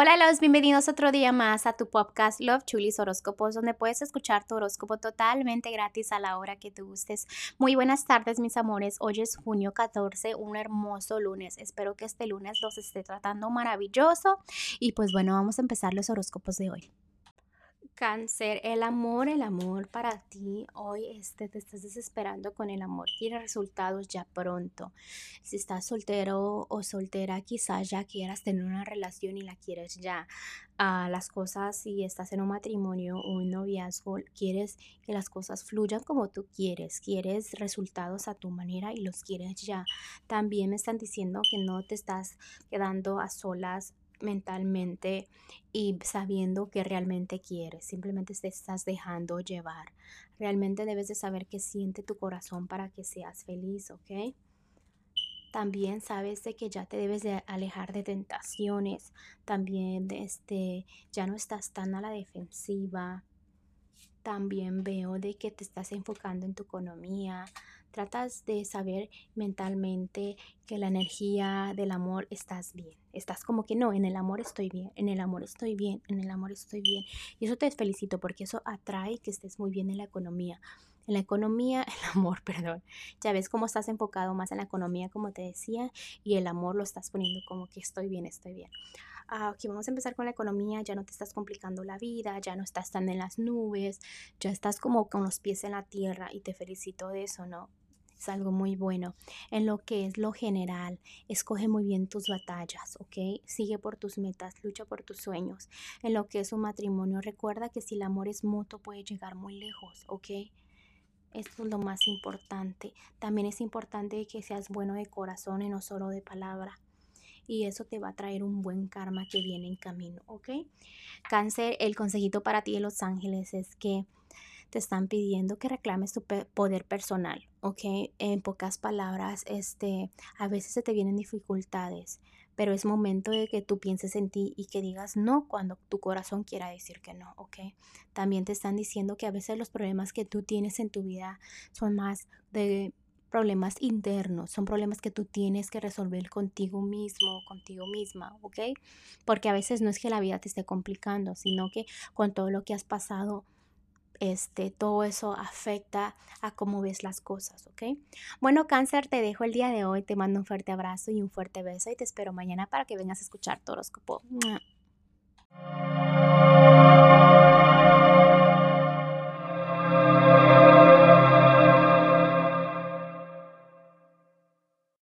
Hola, los bienvenidos otro día más a tu podcast Love Chulis Horóscopos, donde puedes escuchar tu horóscopo totalmente gratis a la hora que te gustes. Muy buenas tardes, mis amores. Hoy es junio 14, un hermoso lunes. Espero que este lunes los esté tratando maravilloso. Y pues bueno, vamos a empezar los horóscopos de hoy. Cáncer, el amor, el amor para ti. Hoy este, te estás desesperando con el amor. Quiere resultados ya pronto. Si estás soltero o soltera, quizás ya quieras tener una relación y la quieres ya. Ah, las cosas, si estás en un matrimonio o un noviazgo, quieres que las cosas fluyan como tú quieres. Quieres resultados a tu manera y los quieres ya. También me están diciendo que no te estás quedando a solas mentalmente y sabiendo que realmente quieres, simplemente te estás dejando llevar. Realmente debes de saber qué siente tu corazón para que seas feliz, ¿ok? También sabes de que ya te debes de alejar de tentaciones, también de este, ya no estás tan a la defensiva. También veo de que te estás enfocando en tu economía, tratas de saber mentalmente que la energía del amor estás bien. Estás como que no, en el amor estoy bien, en el amor estoy bien, en el amor estoy bien. Y eso te felicito porque eso atrae que estés muy bien en la economía. En la economía, el amor, perdón. Ya ves cómo estás enfocado más en la economía, como te decía, y el amor lo estás poniendo como que estoy bien, estoy bien. Ah, ok, vamos a empezar con la economía, ya no te estás complicando la vida, ya no estás tan en las nubes, ya estás como con los pies en la tierra y te felicito de eso, ¿no? es algo muy bueno. En lo que es lo general, escoge muy bien tus batallas, ¿ok? Sigue por tus metas, lucha por tus sueños. En lo que es un matrimonio, recuerda que si el amor es mutuo puede llegar muy lejos, ¿ok? Esto es lo más importante. También es importante que seas bueno de corazón y no solo de palabra. Y eso te va a traer un buen karma que viene en camino, ¿ok? Cáncer, el consejito para ti de los ángeles es que te están pidiendo que reclames tu poder personal, ¿ok? En pocas palabras, este, a veces se te vienen dificultades, pero es momento de que tú pienses en ti y que digas no cuando tu corazón quiera decir que no, ¿ok? También te están diciendo que a veces los problemas que tú tienes en tu vida son más de problemas internos, son problemas que tú tienes que resolver contigo mismo, contigo misma, ¿ok? Porque a veces no es que la vida te esté complicando, sino que con todo lo que has pasado, este, todo eso afecta a cómo ves las cosas, ¿ok? Bueno, cáncer, te dejo el día de hoy, te mando un fuerte abrazo y un fuerte beso y te espero mañana para que vengas a escuchar tu horóscopo.